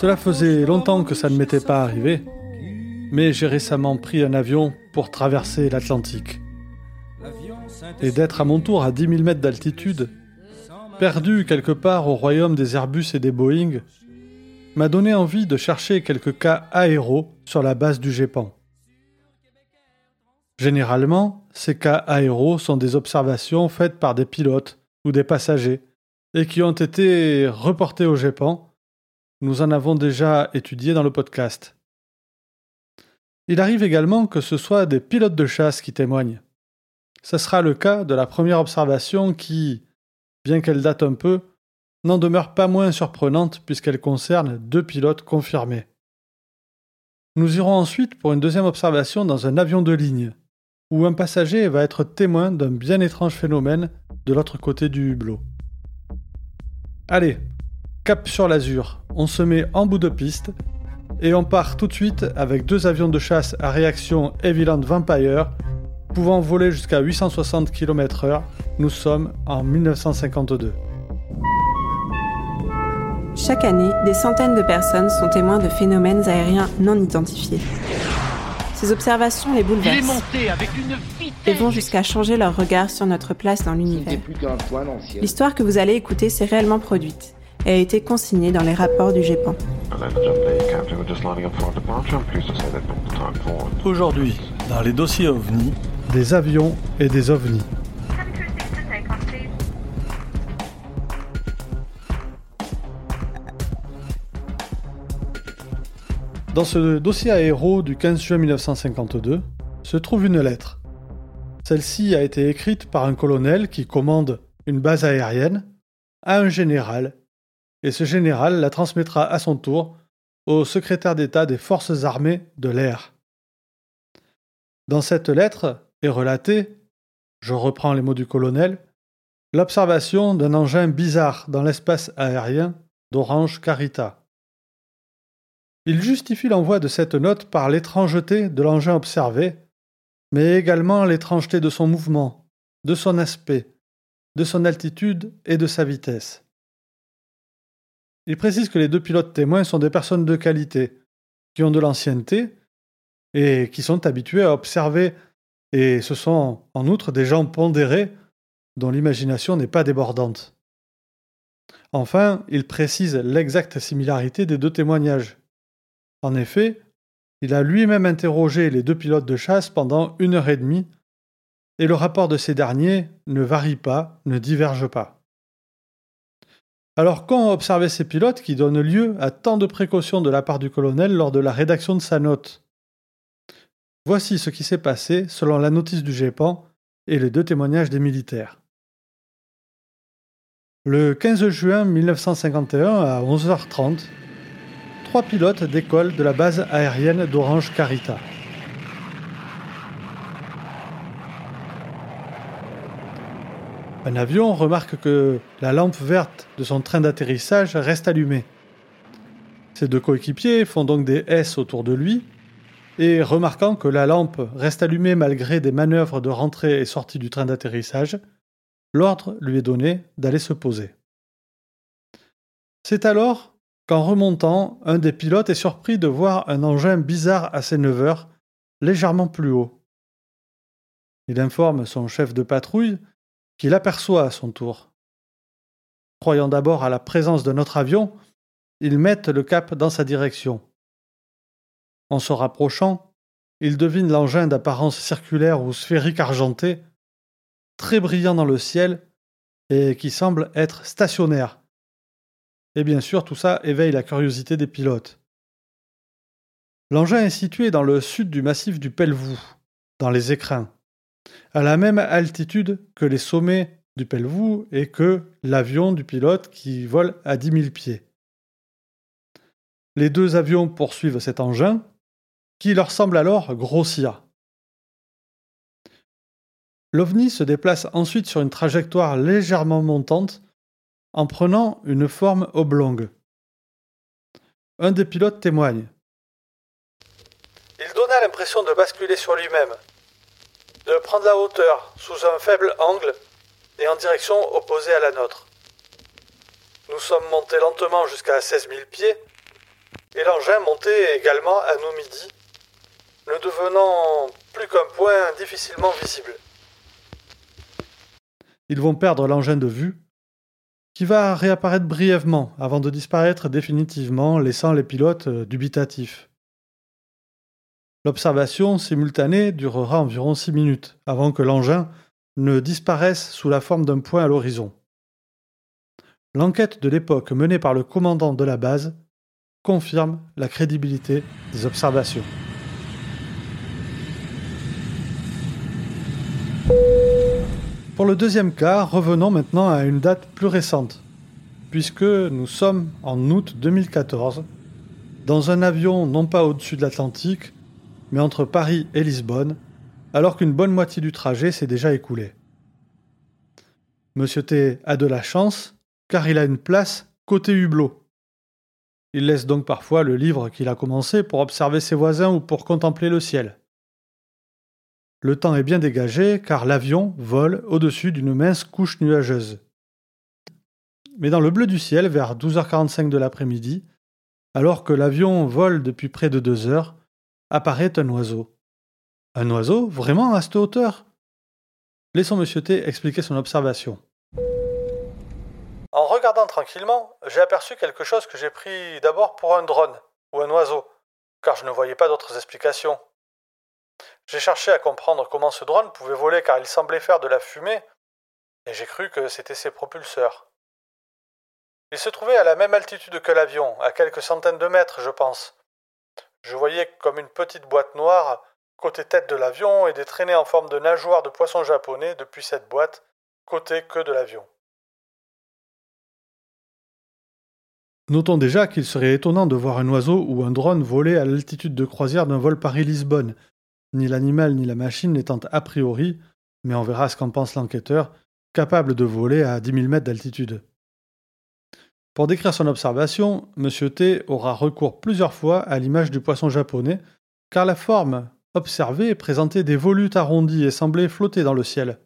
Cela faisait longtemps que ça ne m'était pas arrivé, mais j'ai récemment pris un avion pour traverser l'Atlantique. Et d'être à mon tour à 10 000 mètres d'altitude, perdu quelque part au royaume des Airbus et des Boeing, m'a donné envie de chercher quelques cas aéros sur la base du GEPAN. Généralement, ces cas aéros sont des observations faites par des pilotes ou des passagers et qui ont été reportés au GEPAN. Nous en avons déjà étudié dans le podcast. Il arrive également que ce soit des pilotes de chasse qui témoignent. Ce sera le cas de la première observation qui, bien qu'elle date un peu, n'en demeure pas moins surprenante puisqu'elle concerne deux pilotes confirmés. Nous irons ensuite pour une deuxième observation dans un avion de ligne, où un passager va être témoin d'un bien étrange phénomène de l'autre côté du hublot. Allez, cap sur l'azur, on se met en bout de piste et on part tout de suite avec deux avions de chasse à réaction Eviland Vampire, pouvant voler jusqu'à 860 km/h. Nous sommes en 1952. Chaque année, des centaines de personnes sont témoins de phénomènes aériens non identifiés. Ces observations les bouleversent et vont jusqu'à changer leur regard sur notre place dans l'univers. L'histoire que vous allez écouter s'est réellement produite et a été consignée dans les rapports du GEPAN. Aujourd'hui, dans les dossiers OVNI, des avions et des ovnis. Dans ce dossier aéro du 15 juin 1952 se trouve une lettre. Celle-ci a été écrite par un colonel qui commande une base aérienne à un général, et ce général la transmettra à son tour au secrétaire d'État des forces armées de l'air. Dans cette lettre est relatée, je reprends les mots du colonel, l'observation d'un engin bizarre dans l'espace aérien d'Orange Carita. Il justifie l'envoi de cette note par l'étrangeté de l'engin observé, mais également l'étrangeté de son mouvement, de son aspect, de son altitude et de sa vitesse. Il précise que les deux pilotes témoins sont des personnes de qualité, qui ont de l'ancienneté et qui sont habitués à observer, et ce sont en outre des gens pondérés dont l'imagination n'est pas débordante. Enfin, il précise l'exacte similarité des deux témoignages, en effet, il a lui-même interrogé les deux pilotes de chasse pendant une heure et demie, et le rapport de ces derniers ne varie pas, ne diverge pas. Alors qu'ont observé ces pilotes qui donnent lieu à tant de précautions de la part du colonel lors de la rédaction de sa note? Voici ce qui s'est passé selon la notice du GEPAN et les deux témoignages des militaires. Le 15 juin 1951 à 11h30, trois pilotes décollent de la base aérienne d'Orange Carita. Un avion remarque que la lampe verte de son train d'atterrissage reste allumée. Ses deux coéquipiers font donc des S autour de lui, et remarquant que la lampe reste allumée malgré des manœuvres de rentrée et sortie du train d'atterrissage, l'ordre lui est donné d'aller se poser. C'est alors qu'en remontant, un des pilotes est surpris de voir un engin bizarre à ses 9 heures, légèrement plus haut. Il informe son chef de patrouille qu'il aperçoit à son tour. Croyant d'abord à la présence de notre avion, ils mettent le cap dans sa direction. En se rapprochant, il devine l'engin d'apparence circulaire ou sphérique argenté, très brillant dans le ciel et qui semble être stationnaire, et bien sûr, tout ça éveille la curiosité des pilotes. L'engin est situé dans le sud du massif du Pelvoux, dans les écrins, à la même altitude que les sommets du Pelvoux et que l'avion du pilote qui vole à 10 000 pieds. Les deux avions poursuivent cet engin, qui leur semble alors grossir. L'OVNI se déplace ensuite sur une trajectoire légèrement montante en prenant une forme oblongue. Un des pilotes témoigne. Il donna l'impression de basculer sur lui-même, de prendre la hauteur sous un faible angle et en direction opposée à la nôtre. Nous sommes montés lentement jusqu'à 16 000 pieds et l'engin montait également à nos midi, ne devenant plus qu'un point difficilement visible. Ils vont perdre l'engin de vue, qui va réapparaître brièvement avant de disparaître définitivement, laissant les pilotes euh, dubitatifs. L'observation simultanée durera environ 6 minutes avant que l'engin ne disparaisse sous la forme d'un point à l'horizon. L'enquête de l'époque menée par le commandant de la base confirme la crédibilité des observations. Pour le deuxième cas, revenons maintenant à une date plus récente, puisque nous sommes en août 2014, dans un avion non pas au-dessus de l'Atlantique, mais entre Paris et Lisbonne, alors qu'une bonne moitié du trajet s'est déjà écoulé. Monsieur T a de la chance, car il a une place côté hublot. Il laisse donc parfois le livre qu'il a commencé pour observer ses voisins ou pour contempler le ciel. Le temps est bien dégagé car l'avion vole au-dessus d'une mince couche nuageuse. Mais dans le bleu du ciel, vers 12h45 de l'après-midi, alors que l'avion vole depuis près de deux heures, apparaît un oiseau. Un oiseau Vraiment à cette hauteur? Laissons Monsieur T expliquer son observation. En regardant tranquillement, j'ai aperçu quelque chose que j'ai pris d'abord pour un drone ou un oiseau, car je ne voyais pas d'autres explications. J'ai cherché à comprendre comment ce drone pouvait voler car il semblait faire de la fumée, et j'ai cru que c'était ses propulseurs. Il se trouvait à la même altitude que l'avion, à quelques centaines de mètres, je pense, je voyais comme une petite boîte noire côté tête de l'avion et des traînées en forme de nageoires de poissons japonais depuis cette boîte côté queue de l'avion. Notons déjà qu'il serait étonnant de voir un oiseau ou un drone voler à l'altitude de croisière d'un vol Paris-Lisbonne, ni l'animal ni la machine n'étant a priori, mais on verra ce qu'en pense l'enquêteur, capable de voler à 10 000 mètres d'altitude. Pour décrire son observation, M. T aura recours plusieurs fois à l'image du poisson japonais, car la forme observée présentait des volutes arrondies et semblait flotter dans le ciel.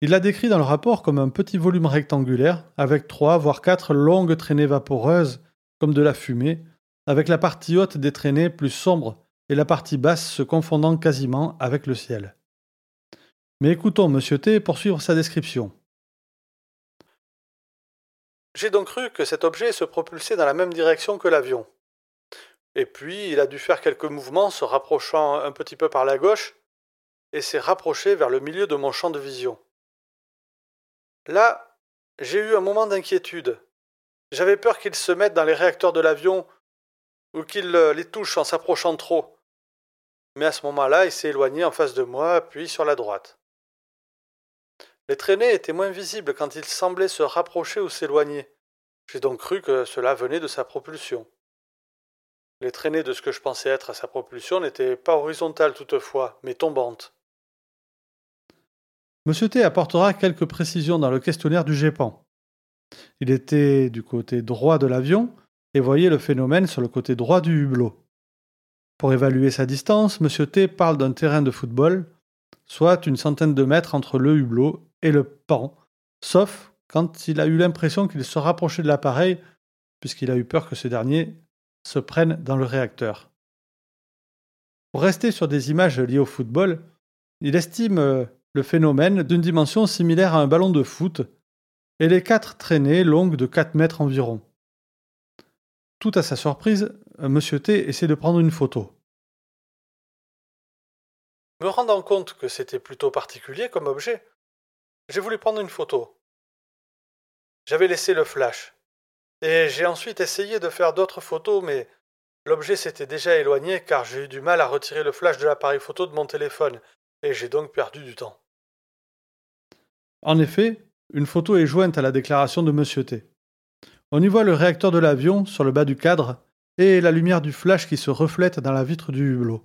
Il l'a décrit dans le rapport comme un petit volume rectangulaire, avec trois voire quatre longues traînées vaporeuses, comme de la fumée, avec la partie haute des traînées plus sombre et la partie basse se confondant quasiment avec le ciel. Mais écoutons M. T poursuivre sa description. J'ai donc cru que cet objet se propulsait dans la même direction que l'avion. Et puis, il a dû faire quelques mouvements, se rapprochant un petit peu par la gauche, et s'est rapproché vers le milieu de mon champ de vision. Là, j'ai eu un moment d'inquiétude. J'avais peur qu'il se mette dans les réacteurs de l'avion ou qu'il les touche en s'approchant trop. Mais à ce moment-là, il s'est éloigné en face de moi, puis sur la droite. Les traînées étaient moins visibles quand il semblait se rapprocher ou s'éloigner. J'ai donc cru que cela venait de sa propulsion. Les traînées de ce que je pensais être à sa propulsion n'étaient pas horizontales toutefois, mais tombantes. Monsieur T apportera quelques précisions dans le questionnaire du GEPAN. Il était du côté droit de l'avion et voyait le phénomène sur le côté droit du hublot. Pour évaluer sa distance, Monsieur T parle d'un terrain de football, soit une centaine de mètres entre le hublot et le pan, sauf quand il a eu l'impression qu'il se rapprochait de l'appareil, puisqu'il a eu peur que ce dernier se prenne dans le réacteur. Pour rester sur des images liées au football, il estime euh, le phénomène d'une dimension similaire à un ballon de foot et les quatre traînées longues de 4 mètres environ. Tout à sa surprise, M. T essaie de prendre une photo. Me rendant compte que c'était plutôt particulier comme objet, j'ai voulu prendre une photo. J'avais laissé le flash. Et j'ai ensuite essayé de faire d'autres photos, mais l'objet s'était déjà éloigné car j'ai eu du mal à retirer le flash de l'appareil photo de mon téléphone, et j'ai donc perdu du temps. En effet, une photo est jointe à la déclaration de M. T. On y voit le réacteur de l'avion sur le bas du cadre et la lumière du flash qui se reflète dans la vitre du hublot.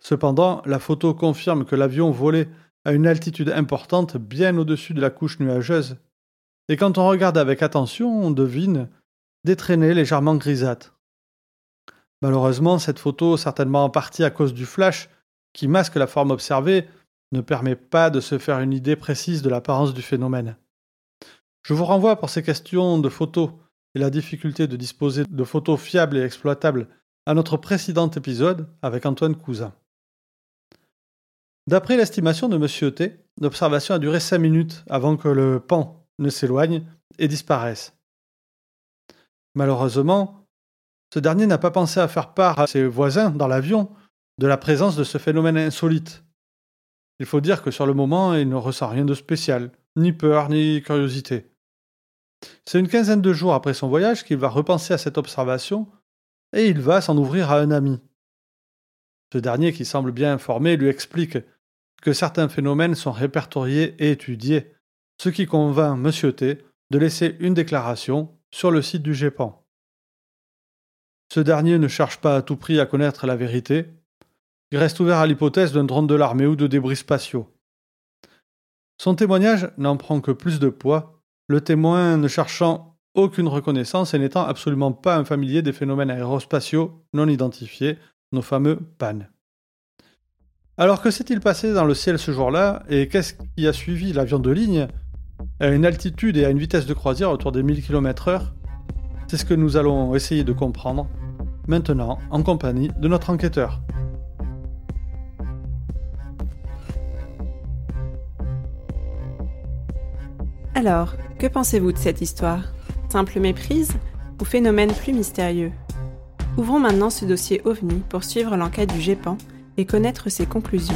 Cependant, la photo confirme que l'avion volait à une altitude importante bien au-dessus de la couche nuageuse, et quand on regarde avec attention, on devine des traînées légèrement grisâtres. Malheureusement, cette photo, certainement en partie à cause du flash, qui masque la forme observée, ne permet pas de se faire une idée précise de l'apparence du phénomène. Je vous renvoie pour ces questions de photos et la difficulté de disposer de photos fiables et exploitables à notre précédent épisode avec Antoine Cousin. D'après l'estimation de M. T, l'observation a duré 5 minutes avant que le pan ne s'éloigne et disparaisse. Malheureusement, ce dernier n'a pas pensé à faire part à ses voisins dans l'avion de la présence de ce phénomène insolite. Il faut dire que sur le moment, il ne ressent rien de spécial, ni peur, ni curiosité. C'est une quinzaine de jours après son voyage qu'il va repenser à cette observation et il va s'en ouvrir à un ami. Ce dernier, qui semble bien informé, lui explique que certains phénomènes sont répertoriés et étudiés, ce qui convainc M. T de laisser une déclaration sur le site du GEPAN. Ce dernier ne cherche pas à tout prix à connaître la vérité, il reste ouvert à l'hypothèse d'un drone de l'armée ou de débris spatiaux. Son témoignage n'en prend que plus de poids, le témoin ne cherchant aucune reconnaissance et n'étant absolument pas un familier des phénomènes aérospatiaux non identifiés, nos fameux PAN. Alors que s'est-il passé dans le ciel ce jour-là et qu'est-ce qui a suivi l'avion de ligne à une altitude et à une vitesse de croisière autour des 1000 km/h C'est ce que nous allons essayer de comprendre maintenant en compagnie de notre enquêteur. Alors, que pensez-vous de cette histoire? Simple méprise ou phénomène plus mystérieux? Ouvrons maintenant ce dossier OVNI pour suivre l'enquête du GEPAN et connaître ses conclusions.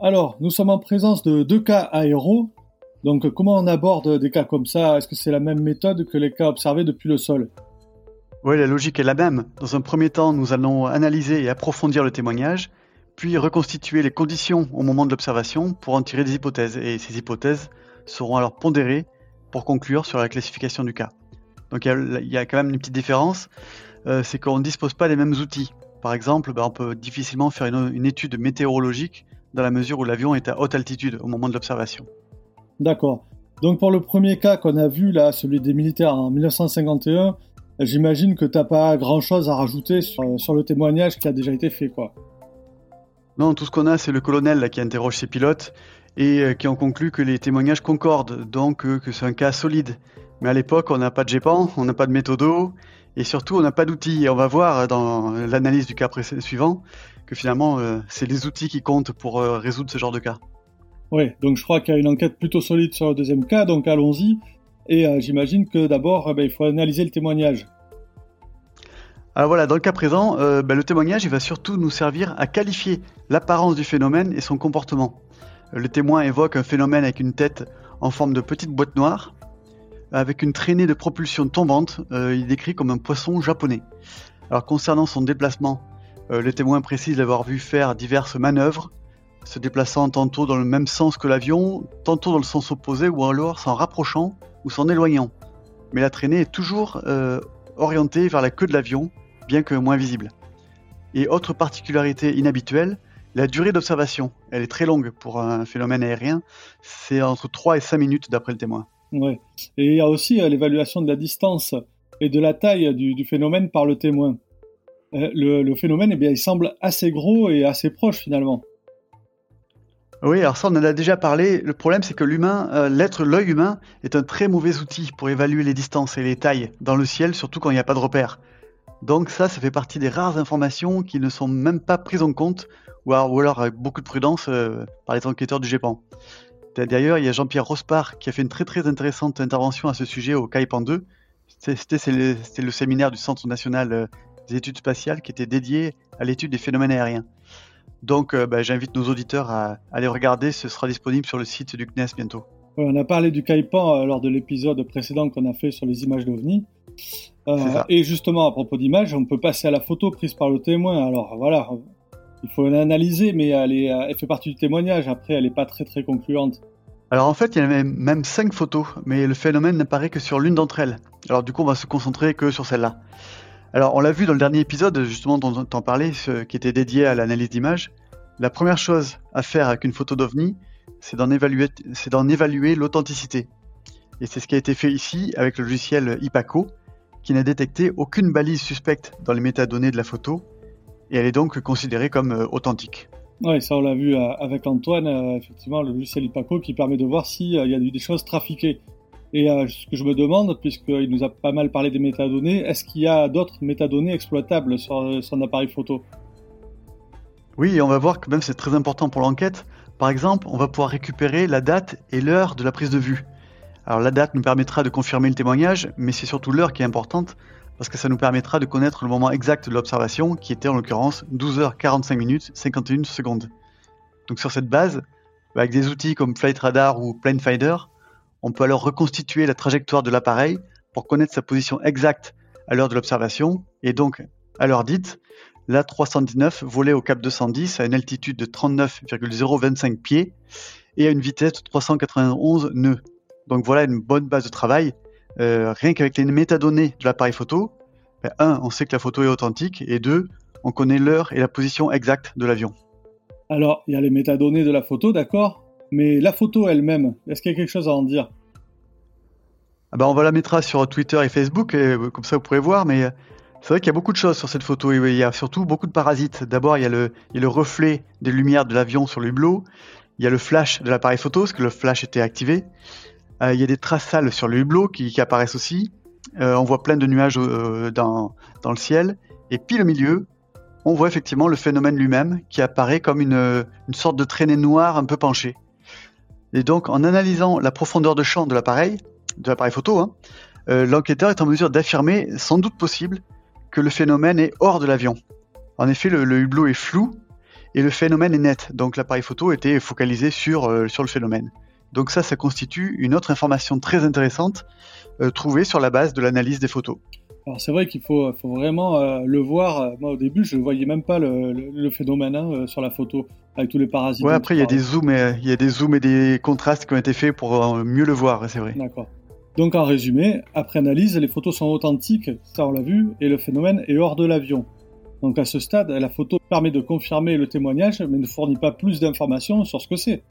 Alors, nous sommes en présence de deux cas aéros. Donc, comment on aborde des cas comme ça? Est-ce que c'est la même méthode que les cas observés depuis le sol? Oui, la logique est la même. Dans un premier temps, nous allons analyser et approfondir le témoignage puis reconstituer les conditions au moment de l'observation pour en tirer des hypothèses. Et ces hypothèses seront alors pondérées pour conclure sur la classification du cas. Donc il y, a quand même une petite différence, euh, c'est qu'on ne dispose pas des mêmes outils. Par exemple, ben, on peut difficilement faire une, étude météorologique dans la mesure où l'avion est à haute altitude au moment de l'observation. D'accord. Donc pour le premier cas qu'on a vu là, celui des militaires en 1951, j'imagine que tu n'as pas grand-chose à rajouter sur, sur, le témoignage qui a déjà été fait, quoi. Non, tout ce qu'on a, c'est le colonel qui interroge ses pilotes et euh, qui en conclut que les témoignages concordent, donc euh, que c'est un cas solide. Mais à l'époque, on n'a pas de GEPAN, on n'a pas de méthodo, et surtout, on n'a pas d'outils. Et on va voir dans l'analyse du cas suivant que finalement, euh, c'est les outils qui comptent pour résoudre ce genre de cas. Oui, donc je crois qu'il y a une enquête plutôt solide sur le deuxième cas, donc allons-y. Et j'imagine que d'abord, ben, il faut analyser le témoignage. Alors voilà, dans le cas présent, euh, ben, le témoignage va surtout nous servir à qualifier l'apparence du phénomène et son comportement. Le témoin évoque un phénomène avec une tête en forme de petite boîte noire, avec une traînée de propulsion tombante, euh, il décrit comme un poisson japonais. Alors concernant son déplacement, euh, le témoin précise l'avoir vu faire diverses manœuvres, se déplaçant tantôt dans le même sens que l'avion, tantôt dans le sens opposé, ou alors s'en rapprochant ou s'en éloignant. Mais la traînée est toujours orientée vers la queue de l'avion, bien que moins visible. Et autre particularité inhabituelle, la durée d'observation. Elle est très longue pour un phénomène aérien. C'est entre 3 et 5 minutes d'après le témoin. Ouais. Et il y a aussi euh, l'évaluation de la distance et de la taille du, phénomène par le témoin. Euh, le, phénomène, eh bien, il semble assez gros et assez proche finalement. Oui, alors ça on en a déjà parlé. Le problème c'est que l'humain, euh, l'être, l'œil humain est un très mauvais outil pour évaluer les distances et les tailles dans le ciel, surtout quand il n'y a pas de repères. Donc ça, ça fait partie des rares informations qui ne sont même pas prises en compte, ou alors, avec beaucoup de prudence euh, par les enquêteurs du GEPAN. D'ailleurs, il y a Jean-Pierre Rospard qui a fait une très très intéressante intervention à ce sujet au CAIPAN 2. C'était le, le, séminaire du Centre national euh, des études spatiales qui était dédié à l'étude des phénomènes aériens. Donc euh, bah, j'invite nos auditeurs à, aller regarder, ce sera disponible sur le site du CNES bientôt. on a parlé du CAIPAN lors de l'épisode précédent qu'on a fait sur les images d'OVNI. Euh, et justement, à propos d'images, on peut passer à la photo prise par le témoin. Alors voilà, il faut l'analyser, mais elle, est, elle fait partie du témoignage. Après, elle n'est pas très très concluante. Alors en fait, il y a même, même cinq photos, mais le phénomène n'apparaît que sur l'une d'entre elles. Alors du coup, on va se concentrer que sur celle-là. Alors on l'a vu dans le dernier épisode, justement dont on parlait, ce qui était dédié à l'analyse d'images. La première chose à faire avec une photo d'OVNI, c'est d'en évaluer, évaluer l'authenticité. Et c'est ce qui a été fait ici avec le logiciel IPACO, qui n'a détecté aucune balise suspecte dans les métadonnées de la photo, et elle est donc considérée comme euh, authentique. Oui, ça on l'a vu euh, avec Antoine, euh, effectivement, le logiciel IPACO qui permet de voir s'il y a eu des choses trafiquées. Et ce que je me demande, puisqu'il nous a pas mal parlé des métadonnées, est-ce qu'il y a d'autres métadonnées exploitables sur son appareil photo? Oui, on va voir que même c'est très important pour l'enquête. Par exemple, on va pouvoir récupérer la date et l'heure de la prise de vue. Alors la date nous permettra de confirmer le témoignage, mais c'est surtout l'heure qui est importante, parce que ça nous permettra de connaître le moment exact de l'observation, qui était en l'occurrence 12h45 minutes 51 secondes. Donc sur cette base, avec des outils comme Flight Radar ou Planefinder, on peut alors reconstituer la trajectoire de l'appareil pour connaître sa position exacte à l'heure de l'observation, et donc à l'heure dite, l'A319 volait au cap 210 à une altitude de 39,025 pieds et à une vitesse de 391 nœuds. Donc voilà une bonne base de travail. Euh, rien qu'avec les métadonnées de l'appareil photo, ben, un, on sait que la photo est authentique, et deux, on connaît l'heure et la position exacte de l'avion. Alors, il y a les métadonnées de la photo, d'accord, mais la photo elle-même, est-ce qu'il y a quelque chose à en dire? Ah ben, On va la mettre sur Twitter et Facebook, et, euh, comme ça vous pourrez voir, mais euh, c'est vrai qu'il y a beaucoup de choses sur cette photo, il y a surtout beaucoup de parasites. D'abord, il, y a le reflet des lumières de l'avion sur le hublot, il y a le flash de l'appareil photo, parce que le flash était activé, euh, il y a des traces sales sur le hublot qui, apparaissent aussi. On voit plein de nuages dans, le ciel. Et puis au milieu, on voit effectivement le phénomène lui-même qui apparaît comme une, sorte de traînée noire un peu penchée. Et donc, en analysant la profondeur de champ de l'appareil, de l'appareil photo, hein, l'enquêteur est en mesure d'affirmer, sans doute possible, que le phénomène est hors de l'avion. En effet, le, hublot est flou et le phénomène est net. Donc, l'appareil photo était focalisé sur, sur le phénomène. Donc ça, ça constitue une autre information très intéressante euh, trouvée sur la base de l'analyse des photos. Alors c'est vrai qu'il faut, vraiment euh, le voir. Moi au début, je ne voyais même pas le, phénomène hein, euh, sur la photo avec tous les parasites. Ouais, après il y a des zooms, et, il y a des zooms et des contrastes qui ont été faits pour mieux le voir, c'est vrai. D'accord. Donc en résumé, après analyse, les photos sont authentiques, ça on l'a vu, et le phénomène est hors de l'avion. Donc à ce stade, la photo permet de confirmer le témoignage, mais ne fournit pas plus d'informations sur ce que c'est.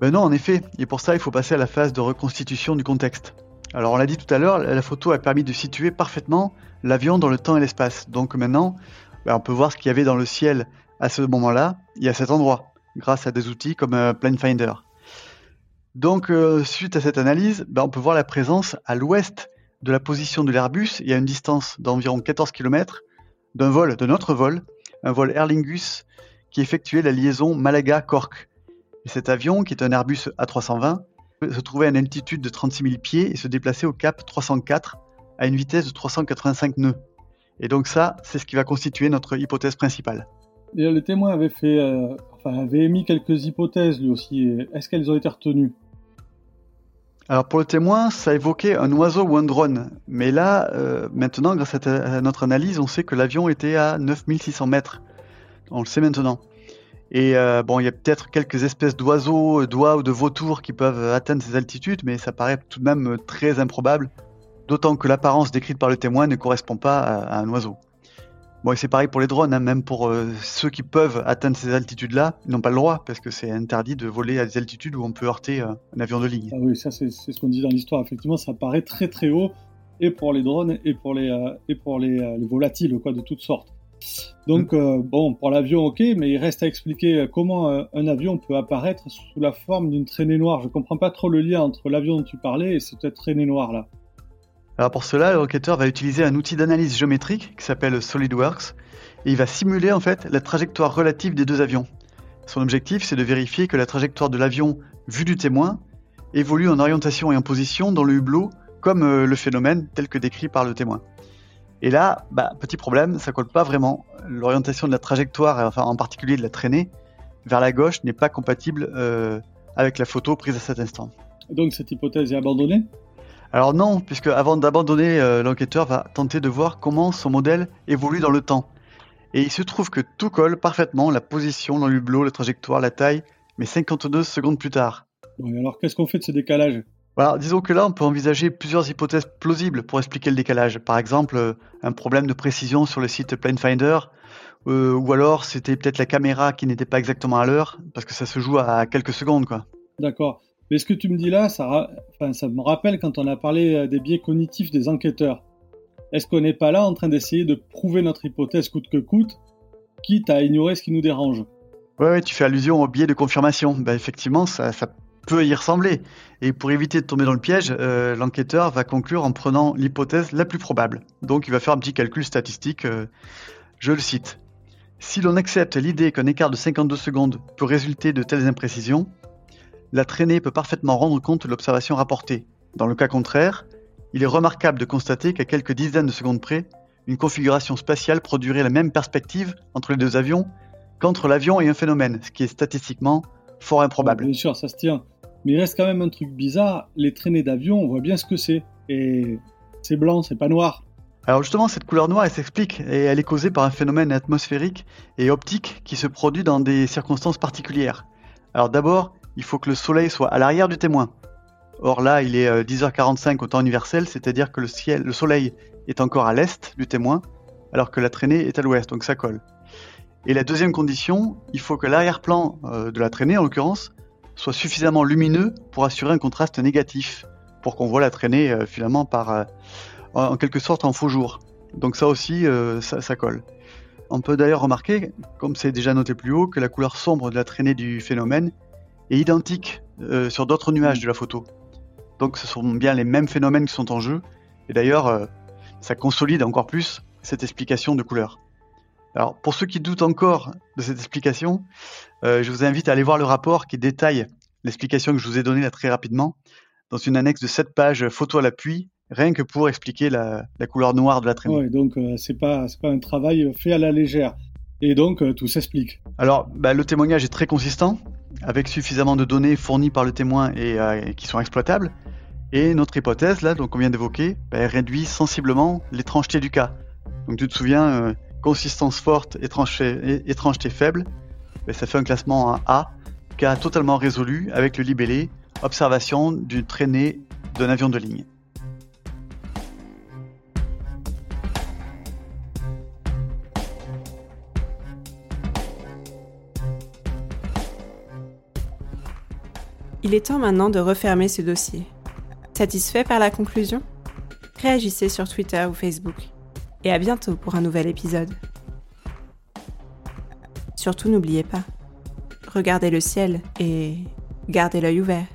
Ben non, en effet, et pour ça, il faut passer à la phase de reconstitution du contexte. Alors on l'a dit tout à l'heure, la photo a permis de situer parfaitement l'avion dans le temps et l'espace. Donc maintenant, ben, on peut voir ce qu'il y avait dans le ciel à ce moment-là et à cet endroit, grâce à des outils comme euh, Planefinder. Donc euh, suite à cette analyse, ben, on peut voir la présence à l'ouest de la position de l'Airbus et à une distance d'environ 14 km d'un vol, de notre vol, un vol Aer Lingus qui effectuait la liaison Malaga-Cork cet avion, qui est un Airbus A320, se trouvait à une altitude de 36 000 pieds et se déplaçait au cap 304 à une vitesse de 385 nœuds. Et donc ça, c'est ce qui va constituer notre hypothèse principale. Et le témoin avait fait, euh, avait émis quelques hypothèses lui aussi. Est-ce qu'elles ont été retenues? Alors pour le témoin, ça évoquait un oiseau ou un drone. Mais là, euh, maintenant, grâce à, notre analyse, on sait que l'avion était à 9600 mètres. On le sait maintenant. Et euh, bon, il y a peut-être quelques espèces d'oiseaux, d'oies ou de vautours qui peuvent atteindre ces altitudes, mais ça paraît tout de même très improbable, d'autant que l'apparence décrite par le témoin ne correspond pas à, un oiseau. Bon, et c'est pareil pour les drones, hein, même pour euh, ceux qui peuvent atteindre ces altitudes-là, ils n'ont pas le droit, parce que c'est interdit de voler à des altitudes où on peut heurter euh, un avion de ligne. Ah oui, ça c'est ce qu'on dit dans l'histoire. Effectivement, ça paraît très très haut, et pour les drones, et pour les, et pour les volatiles, quoi, de toutes sortes. Donc, euh, bon, pour l'avion, ok, mais il reste à expliquer comment euh, un avion peut apparaître sous la forme d'une traînée noire. Je ne comprends pas trop le lien entre l'avion dont tu parlais et cette traînée noire-là. Alors pour cela, l'enquêteur va utiliser un outil d'analyse géométrique qui s'appelle SolidWorks et il va simuler en fait la trajectoire relative des deux avions. Son objectif, c'est de vérifier que la trajectoire de l'avion vue du témoin évolue en orientation et en position dans le hublot comme euh, le phénomène tel que décrit par le témoin. Et là, bah, petit problème, ça colle pas vraiment. L'orientation de la trajectoire, enfin en particulier de la traînée, vers la gauche n'est pas compatible euh, avec la photo prise à cet instant. Donc cette hypothèse est abandonnée? Alors non, puisque avant d'abandonner, euh, l'enquêteur va tenter de voir comment son modèle évolue dans le temps. Et il se trouve que tout colle parfaitement, la position dans l'hublot, la trajectoire, la taille, mais 52 secondes plus tard. alors qu'est-ce qu'on fait de ce décalage? Disons que là, on peut envisager plusieurs hypothèses plausibles pour expliquer le décalage. Par exemple, euh, un problème de précision sur le site Planefinder, euh, ou alors c'était peut-être la caméra qui n'était pas exactement à l'heure, parce que ça se joue à quelques secondes, quoi. D'accord. Mais ce que tu me dis là, ça, ça me rappelle quand on a parlé euh, des biais cognitifs des enquêteurs. Est-ce qu'on n'est pas là en train d'essayer de prouver notre hypothèse coûte que coûte, quitte à ignorer ce qui nous dérange? Ouais, tu fais allusion au biais de confirmation. Ben, effectivement, ça, peut y ressembler. Et pour éviter de tomber dans le piège, euh, l'enquêteur va conclure en prenant l'hypothèse la plus probable. Donc il va faire un petit calcul statistique, euh, je le cite. Si l'on accepte l'idée qu'un écart de 52 secondes peut résulter de telles imprécisions, la traînée peut parfaitement rendre compte de l'observation rapportée. Dans le cas contraire, il est remarquable de constater qu'à quelques dizaines de secondes près, une configuration spatiale produirait la même perspective entre les deux avions qu'entre l'avion et un phénomène, ce qui est statistiquement fort improbable. Bien sûr, ça se tient. Mais il reste quand même un truc bizarre, les traînées d'avion, on voit bien ce que c'est. Et c'est blanc, c'est pas noir. Alors justement, cette couleur noire, elle s'explique, et elle est causée par un phénomène atmosphérique et optique qui se produit dans des circonstances particulières. Alors d'abord, il faut que le soleil soit à l'arrière du témoin. Or là, il est 10h45 euh, au temps universel, c'est-à-dire que le, soleil est encore à l'est du témoin, alors que la traînée est à l'ouest, donc ça colle. Et la deuxième condition, il faut que l'arrière-plan euh, de la traînée, en l'occurrence, soit suffisamment lumineux pour assurer un contraste négatif, pour qu'on voit la traînée euh, finalement par, en quelque sorte en faux jour. Donc ça aussi, ça, ça, colle. On peut d'ailleurs remarquer, comme c'est déjà noté plus haut, que la couleur sombre de la traînée du phénomène est identique sur d'autres nuages de la photo. Donc ce sont bien les mêmes phénomènes qui sont en jeu. Et d'ailleurs, euh, ça consolide encore plus cette explication de couleur. Alors pour ceux qui doutent encore de cette explication, euh, je vous invite à aller voir le rapport qui détaille l'explication que je vous ai donnée là très rapidement dans une annexe de 7 pages photo à l'appui, rien que pour expliquer la, couleur noire de la traînée. Oui, donc euh, c'est pas pas un travail fait à la légère. Et donc tout s'explique. Alors bah, le témoignage est très consistant, avec suffisamment de données fournies par le témoin et qui sont exploitables. Et notre hypothèse, là, donc on vient d'évoquer, ben, réduit sensiblement l'étrangeté du cas. Donc tu te souviens, euh, consistance forte, étrangeté, faible, ben, ça fait un classement en A, cas totalement résolu avec le libellé, observation d'une traînée d'un avion de ligne. Il est temps maintenant de refermer ce dossier. Satisfait par la conclusion? Réagissez sur Twitter ou Facebook. Et à bientôt pour un nouvel épisode. Surtout n'oubliez pas, regardez le ciel et gardez l'œil ouvert.